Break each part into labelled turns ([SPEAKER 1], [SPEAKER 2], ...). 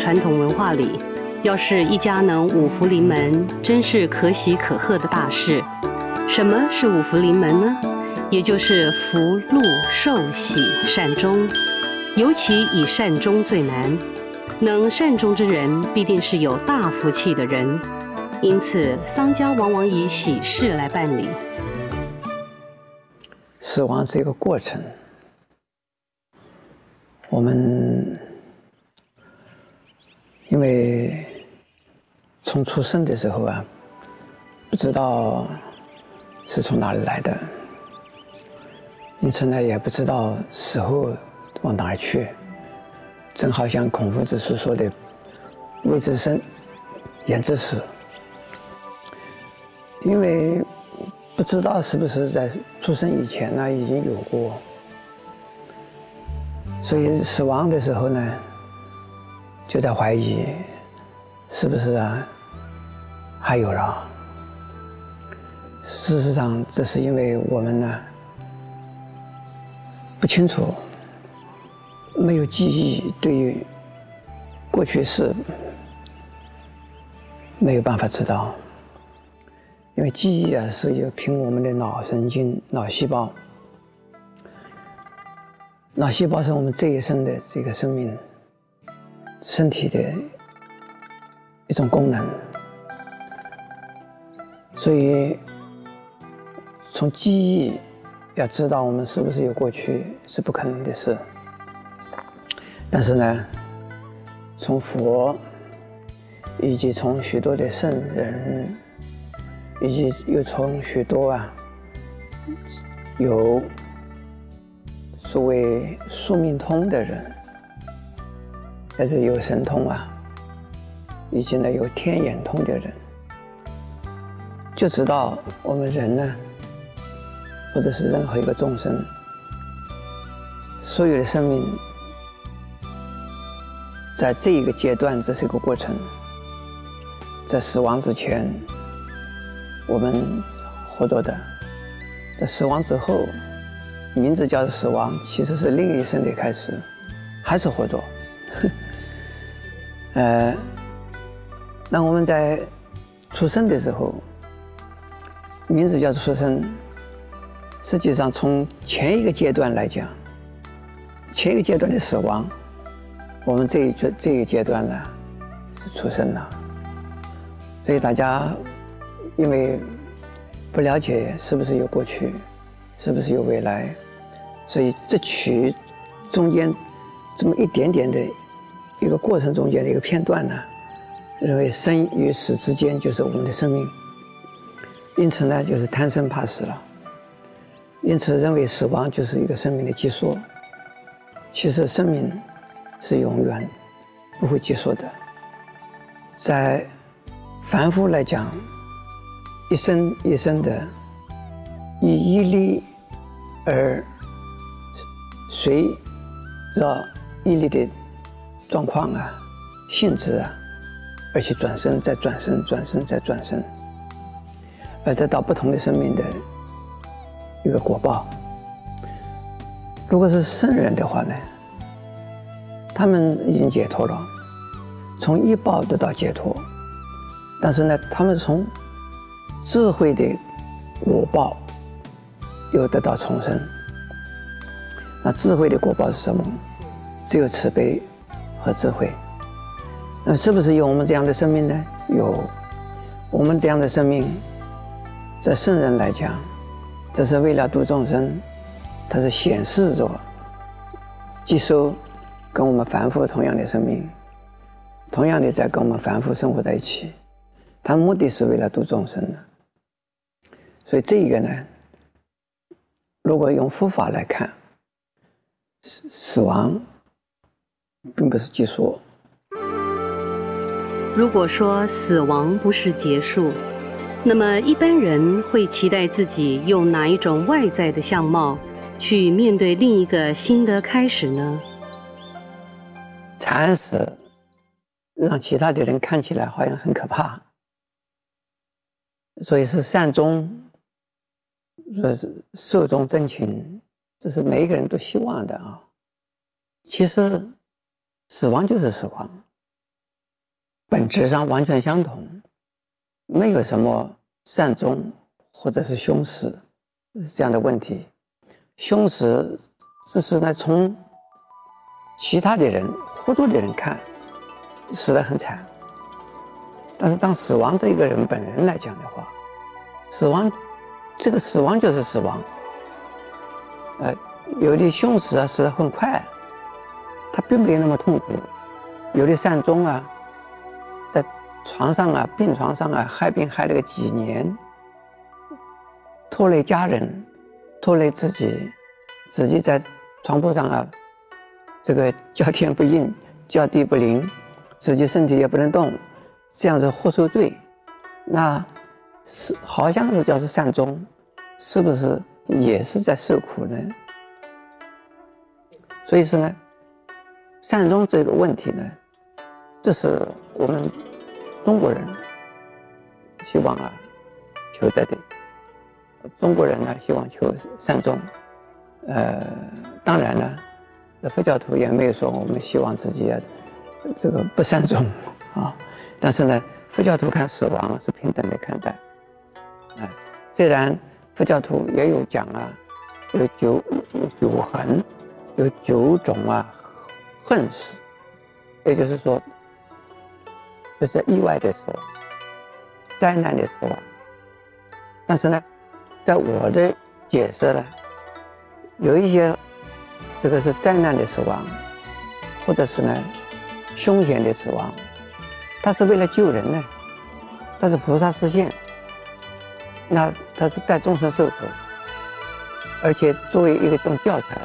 [SPEAKER 1] 传统文化里，要是一家能五福临门，真是可喜可贺的大事。什么是五福临门呢？也就是福、禄、寿、喜、善终，尤其以善终最难。能善终之人，必定是有大福气的人。因此，丧家往往以喜事来办理。
[SPEAKER 2] 死亡是一个过程，我们因为从出生的时候啊，不知道是从哪里来的，因此呢，也不知道死后往哪儿去。正好像孔夫子所说的“未知生，焉知死”，因为不知道是不是在出生以前呢已经有过，所以死亡的时候呢，就在怀疑是不是啊还有了。事实上，这是因为我们呢不清楚。没有记忆，对于过去事没有办法知道，因为记忆啊是由凭我们的脑神经、脑细胞，脑细胞是我们这一生的这个生命身体的一种功能，所以从记忆要知道我们是不是有过去是不可能的事。但是呢，从佛，以及从许多的圣人，以及又从许多啊有所谓宿命通的人，还是有神通啊，以及呢有天眼通的人，就知道我们人呢，或者是任何一个众生，所有的生命。在这一个阶段，这是一个过程。在死亡之前，我们活着的；在死亡之后，名字叫做死亡，其实是另一生的开始，还是活着。呃，那我们在出生的时候，名字叫出生。实际上，从前一个阶段来讲，前一个阶段的死亡。我们这一这这一阶段呢，是出生了，所以大家因为不了解是不是有过去，是不是有未来，所以这取中间这么一点点的一个过程中间的一个片段呢，认为生与死之间就是我们的生命，因此呢就是贪生怕死了，因此认为死亡就是一个生命的结束，其实生命。是永远不会结束的。在凡夫来讲，一生一生的以一力而随着一力的状况啊、性质啊，而且转生，再转生，转生再转生，而得到不同的生命的一个果报。如果是圣人的话呢？他们已经解脱了，从一报得到解脱，但是呢，他们从智慧的果报又得到重生。那智慧的果报是什么？只有慈悲和智慧。那是不是有我们这样的生命呢？有，我们这样的生命，在圣人来讲，这是为了度众生，它是显示着接收。跟我们凡夫同样的生命，同样的在跟我们凡夫生活在一起，它目的是为了度众生的。所以这一个呢，如果用佛法来看，死死亡并不是结束。
[SPEAKER 1] 如果说死亡不是结束，那么一般人会期待自己用哪一种外在的相貌去面对另一个新的开始呢？
[SPEAKER 2] 惨死，让其他的人看起来好像很可怕，所以是善终，说是寿终正寝，这是每一个人都希望的啊。其实，死亡就是死亡，本质上完全相同，没有什么善终或者是凶死这样的问题。凶死只是呢从其他的人活着的人看死得很惨，但是当死亡这一个人本人来讲的话，死亡这个死亡就是死亡。呃，有的凶死啊死得很快，并没有那么痛苦；有的善终啊。在床上啊，病床上啊，害病害了个几年，拖累家人，拖累自己，自己在床铺上啊，这个叫天不应，叫地不灵，自己身体也不能动，这样子活受罪，那是好像是叫做善终，是不是也是在受苦呢？所以说呢，善终这个问题呢。这是我们中国人希望啊求得的。中国人呢希望求善终，呃，当然了，佛教徒也没有说我们希望自己啊这个不善终 啊。但是呢，佛教徒看死亡是平等的看待。啊，虽然佛教徒也有讲啊，有九有九横，有九种啊横死，也就是说。就是意外的时候，灾难的时候，但是呢，在我的解释呢，有一些这个是灾难的死亡，或者是呢凶险的死亡，他是为了救人呢，他是菩萨示现，那他是带众生受苦，而且作为一个种教材，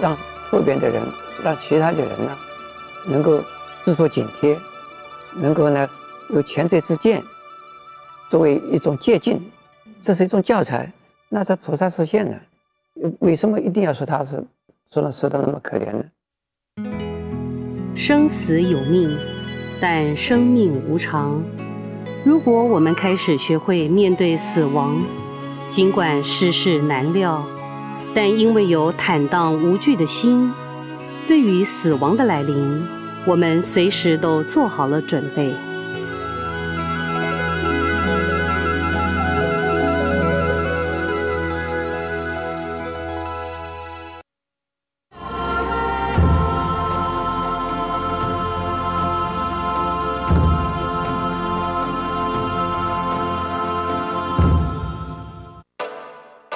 [SPEAKER 2] 让后边的人，让其他的人呢，能够自作警惕。能够呢，有前车之鉴，作为一种借鉴，这是一种教材。那是菩萨示现的？为什么一定要说他是说他死得那么可怜呢？
[SPEAKER 1] 生死有命，但生命无常。如果我们开始学会面对死亡，尽管世事难料，但因为有坦荡无惧的心，对于死亡的来临。我们随时都做好了准备。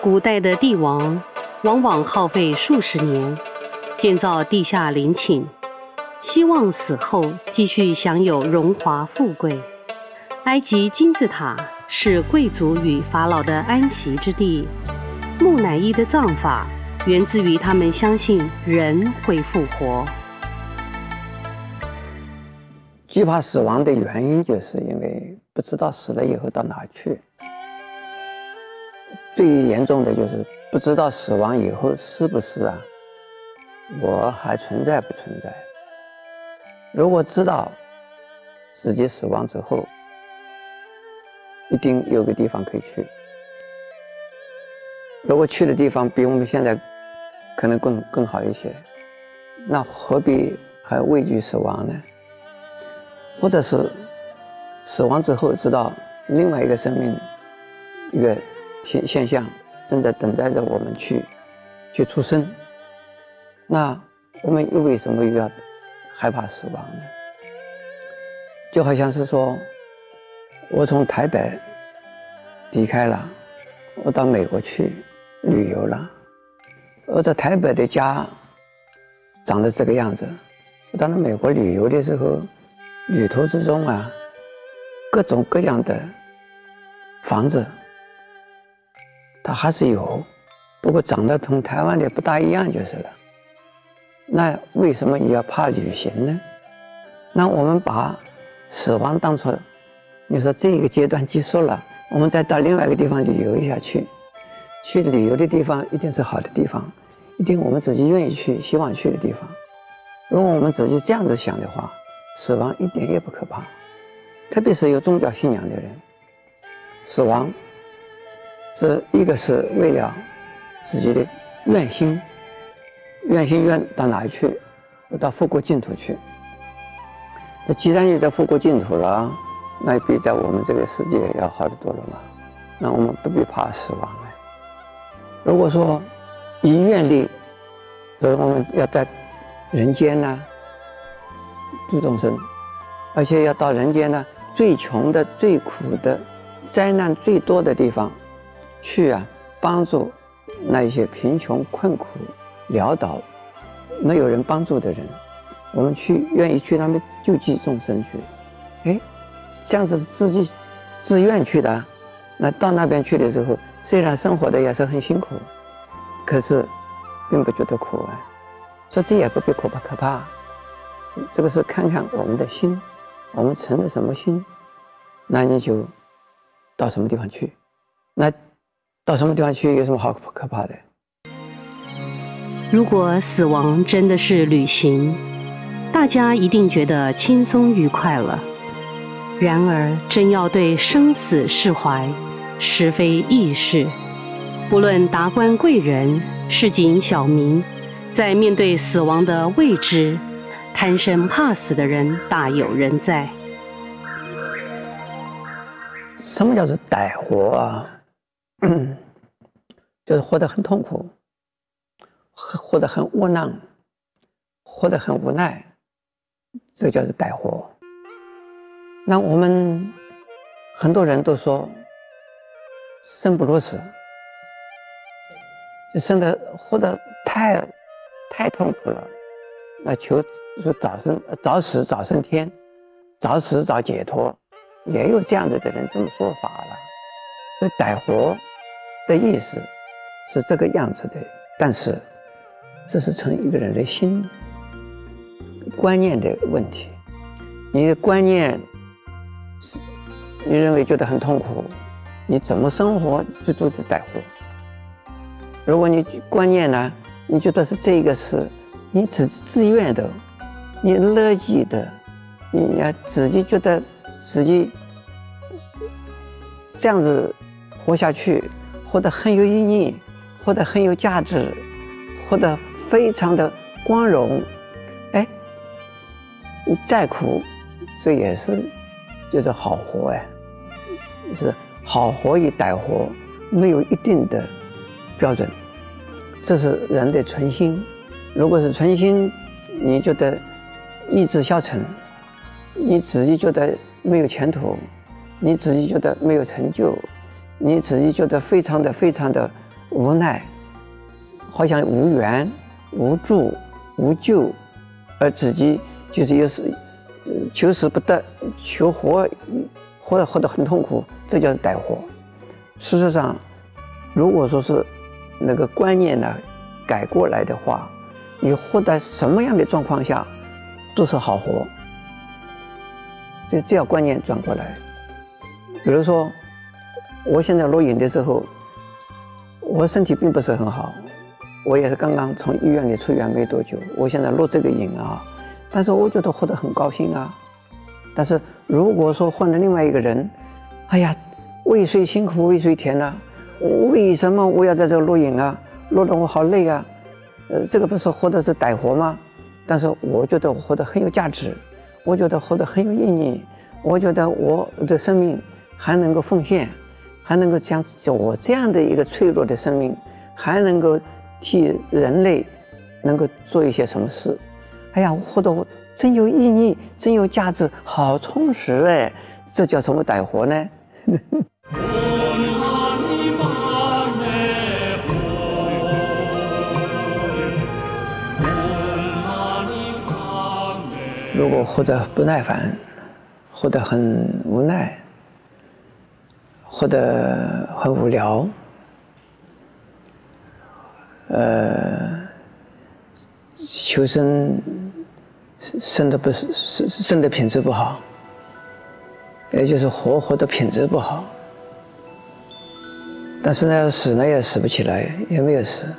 [SPEAKER 1] 古代的帝王往往耗费数十年建造地下陵寝。希望死后继续享有荣华富贵。埃及金字塔是贵族与法老的安息之地。木乃伊的葬法源自于他们相信人会复活。
[SPEAKER 2] 惧怕死亡的原因，就是因为不知道死了以后到哪去。最严重的就是不知道死亡以后是不是啊，我还存在不存在？如果知道自己死亡之后，一定有个地方可以去。如果去的地方比我们现在可能更更好一些，那何必还畏惧死亡呢？或者是死亡之后知道另外一个生命一个现现象正在等待着我们去去出生，那我们又为什么又要？害怕死亡呢，就好像是说，我从台北离开了，我到美国去旅游了，我在台北的家长得这个样子，我到了美国旅游的时候，旅途之中啊，各种各样的房子，它还是有，不过长得同台湾的不大一样就是了。那为什么你要怕旅行呢？那我们把死亡当作，你说这一个阶段结束了，我们再到另外一个地方旅游一下去，去旅游的地方一定是好的地方，一定我们自己愿意去、希望去的地方。如果我们自己这样子想的话，死亡一点也不可怕，特别是有宗教信仰的人，死亡是一个是为了自己的愿心。愿心愿到哪里去？到富国净土去。这既然有在复国净土了，那也比在我们这个世界要好得多了嘛。那我们不必怕死亡了。如果说以愿力，所以我们要在人间呢度众生，而且要到人间呢最穷的、最苦的、灾难最多的地方去啊，帮助那一些贫穷困苦、潦倒、没有人帮助的人，我们去愿意去那边救济众生去，哎，这样子自己自愿去的。那到那边去的时候，虽然生活的也是很辛苦，可是并不觉得苦啊。说这也不必可怕可怕，这个是看看我们的心，我们存的什么心，那你就到什么地方去。那到什么地方去有什么好可怕的？
[SPEAKER 1] 如果死亡真的是旅行，大家一定觉得轻松愉快了。然而，真要对生死释怀，实非易事，不论达官贵人、市井小民，在面对死亡的未知，贪生怕死的人大有人在。
[SPEAKER 2] 什么叫做歹活啊？嗯 就是活得很痛苦，活得很窝囊，活得很无奈，这叫做歹活。那我们很多人都说。生不如死，就生的活得太太痛苦了。那求说早生早死早升天，早死早解脱，也有这样子的人这么说法了。所以歹活的意思是这个样子的，但是这是从一个人的心观念的问题。你的观念是，你认为觉得很痛苦。你怎么生活就都是带货。如果你观念呢，你觉得是这个是，你自自愿的，你乐意的，你要自己觉得自己这样子活下去，活得很有意义，活得很有价值，活得非常的光荣，哎，你再苦，这也是就是好活哎，是。好活与歹活没有一定的标准，这是人的存心。如果是存心，你觉得意志消沉，你自己觉得没有前途，你自己觉得没有成就，你自己觉得非常的非常的无奈，好像无缘、无助、无救，而自己就是又是求死不得，求活。活得活得很痛苦，这叫歹活。事实上，如果说是那个观念呢改过来的话，你活在什么样的状况下都是好活。这这要观念转过来。比如说，我现在录影的时候，我身体并不是很好，我也是刚刚从医院里出院没多久。我现在录这个影啊，但是我觉得活得很高兴啊。但是如果说换了另外一个人，哎呀，为谁辛苦为谁甜呢？为什么我要在这录影啊？录得我好累啊！呃，这个不是活的是歹活吗？但是我觉得我活得很有价值，我觉得活得很有意义，我觉得我的生命还能够奉献，还能够将我这样的一个脆弱的生命，还能够替人类能够做一些什么事？哎呀，我活得。真有意义，真有价值，好充实哎！这叫什么歹活呢？如果活得不耐烦，活得很无奈，活得很无聊，呃，求生。生的不是生生的品质不好，也就是活活的品质不好。但是呢，死呢也死不起来，也没有死。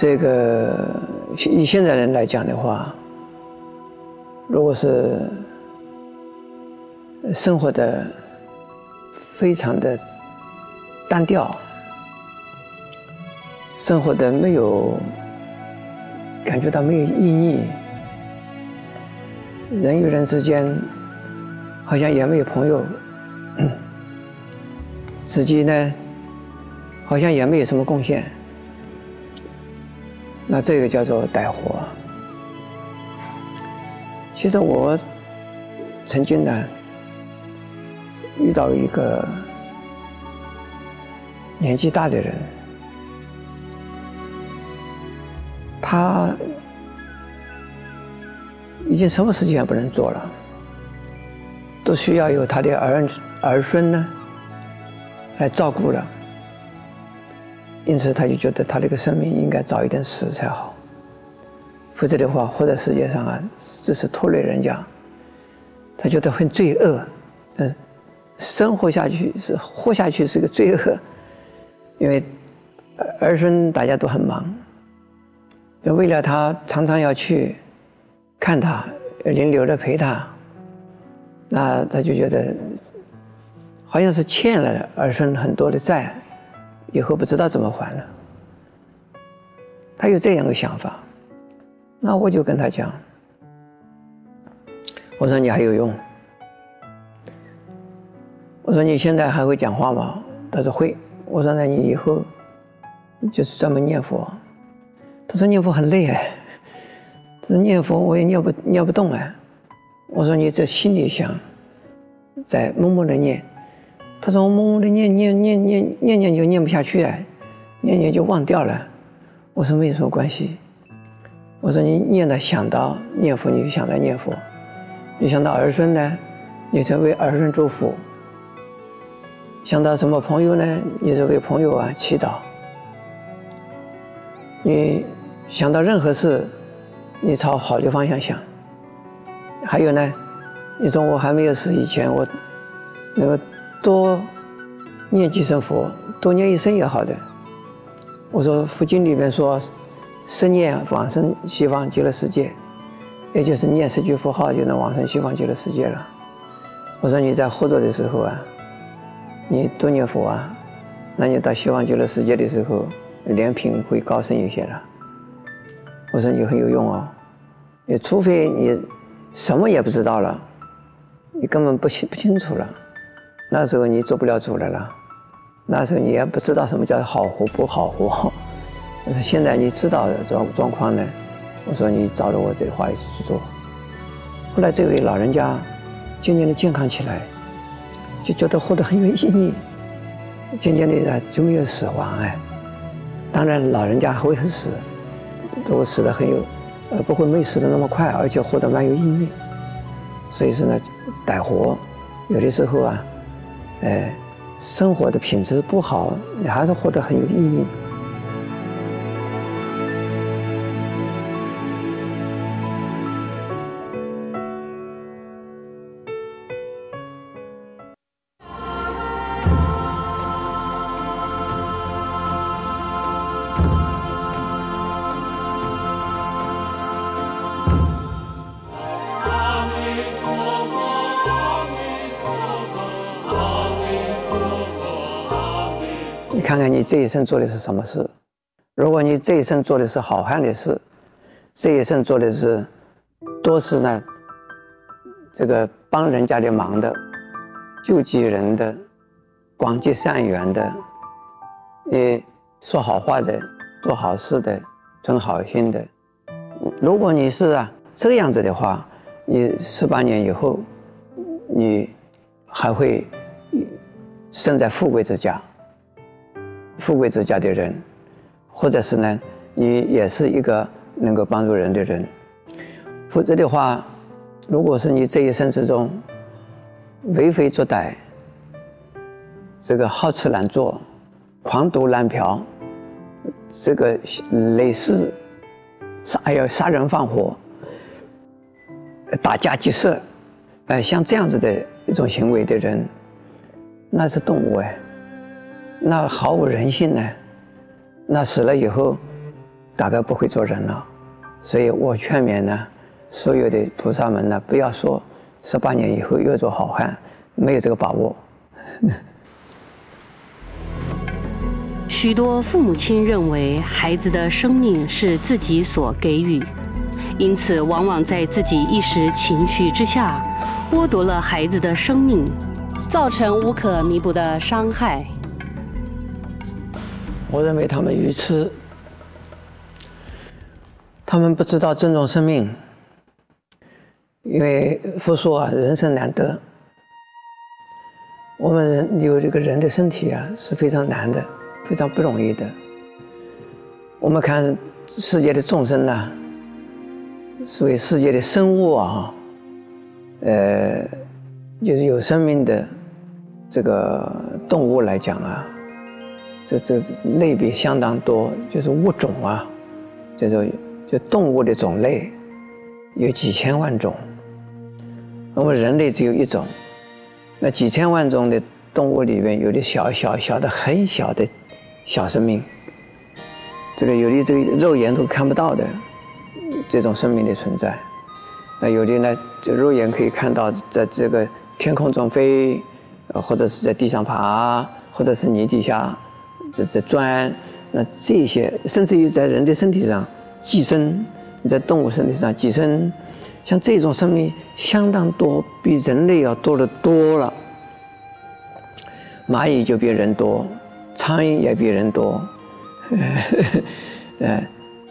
[SPEAKER 2] 这个以现在人来讲的话，如果是生活的非常的单调，生活的没有。感觉到没有意义，人与人之间好像也没有朋友，自己呢好像也没有什么贡献，那这个叫做怠活。其实我曾经呢遇到一个年纪大的人，他。已经什么事情也不能做了，都需要有他的儿儿孙呢来照顾了。因此，他就觉得他这个生命应该早一点死才好，否则的话，活在世界上啊，只是拖累人家。他觉得很罪恶，但是生活下去是活下去是个罪恶，因为儿孙大家都很忙，就为了他常常要去。看他，轮流的陪他，那他就觉得好像是欠了儿孙很多的债，以后不知道怎么还了。他有这样的想法，那我就跟他讲，我说你还有用，说你现在还会讲话吗？他说会。我说那你以后就是专门念佛。他说念佛很累哎。这念佛我也念不念不动啊！我说你这心里想，在默默的念。他说我默默的念念念念念念就念不下去啊，念念就忘掉了。我说没有什么关系。我说你念到想到念佛，你就想到念佛；你想到儿孙呢，你就为儿孙祝福；想到什么朋友呢，你就为朋友啊祈祷。你想到任何事。你朝好的方向想，还有呢，你说我还没有死以前，我能够多念几声佛，多念一声也好的。我说佛经里面说，十念往生西方极乐世界，也就是念十句佛号就能往生西方极乐世界了。我说你在活着的时候啊，你多念佛啊，那你到西方极乐世界的时候，莲品会高升一些了。我说你很有用哦，你除非你什么也不知道了，你根本不清不清楚了，那时候你做不了主的了，那时候你也不知道什么叫好活不好活。我说现在你知道的状状况呢，我说你照着我这话去做。后来这位老人家渐渐的健康起来，就觉得活得很有意义，渐渐的就没有死亡哎。当然老人家还会死。如果死的很有，呃，不会没死的那么快，而且活得蛮有意义。所以说呢，歹活，有的时候啊，呃，生活的品质不好，你还是活得很有意义。这一生做的是什么事？如果你这一生做的是好汉的事，这一生做的是多是呢，这个帮人家的忙的，救济人的，广结善缘的，也说好话的，做好事的，存好心的。如果你是啊这样子的话，你十八年以后，你还会生在富贵之家。富贵之家的人，或者是呢，你也是一个能够帮助人的人。否则的话，如果是你这一生之中为非作歹，这个好吃懒做、狂赌滥嫖，这个类似杀还要杀人放火、打家劫舍，呃，像这样子的一种行为的人，那是动物哎。那毫无人性呢？那死了以后，大概不会做人了。所以我劝勉呢，所有的菩萨们呢，不要说十八年以后又做好汉，没有这个把握。
[SPEAKER 1] 许多父母亲认为孩子的生命是自己所给予，因此往往在自己一时情绪之下，剥夺了孩子的生命，造成无可弥补的伤害。
[SPEAKER 2] 我认为他们愚痴，他们不知道尊重生命，因为佛说啊，人生难得。我们人有这个人的身体啊，是非常难的，非常不容易的。我们看世界的众生呐，所谓世界的生物啊，呃，就是有生命的这个动物来讲啊。这这类别相当多，就是物种啊，叫做就动物的种类有几千万种，我们人类只有一种，那几千万种的动物里面，有的小小小的很小的小生命，这个有的这个肉眼都看不到的这种生命的存在，那有的呢，这肉眼可以看到，在这个天空中飞，或者是在地上爬，或者是泥底下。这这砖，那这些甚至于在人的身体上寄生，你在动物身体上寄生，像这种生命相当多，比人类要多得多了。蚂蚁就比人多，苍蝇也比人多，呃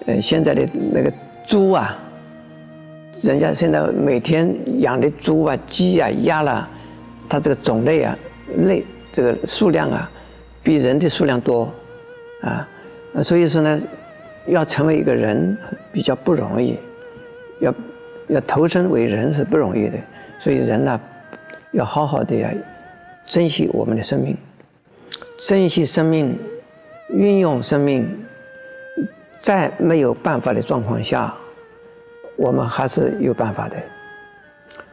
[SPEAKER 2] 呃，现在的那个猪啊，人家现在每天养的猪啊、鸡啊、鸭啦，它这个种类啊、类这个数量啊。比人的数量多，啊，所以说呢，要成为一个人比较不容易，要要投身为人是不容易的，所以人呢，要好好的呀，珍惜我们的生命，珍惜生命，运用生命，在没有办法的状况下，我们还是有办法的。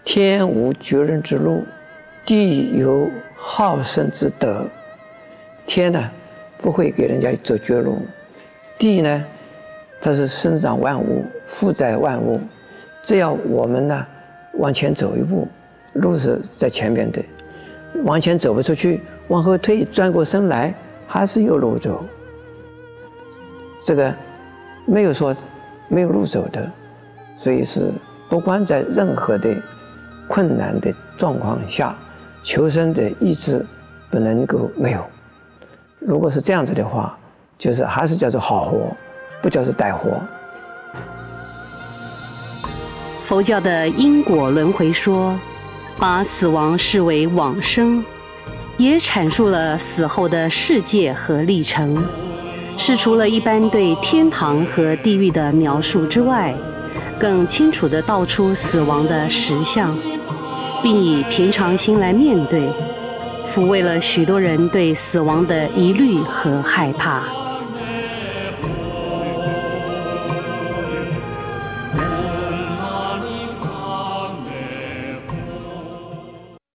[SPEAKER 2] 天无绝人之路，地有好生之德。天呢，不会给人家走绝路；地呢，它是生长万物、负载万物。只要我们呢往前走一步，路是在前面的；往前走不出去，往后退，转过身来，还是有路走。这个没有说没有路走的，所以是不管在任何的困难的状况下，求生的意志不能够没有。如果是这样子的话，就是还是叫做好活，不叫做歹活。
[SPEAKER 1] 佛教的因果轮回说，把死亡视为往生，也阐述了死后的世界和历程，是除了一般对天堂和地狱的描述之外，更清楚地道出死亡的实相，并以平常心来面对。抚慰了许多人对死亡的疑虑和害怕。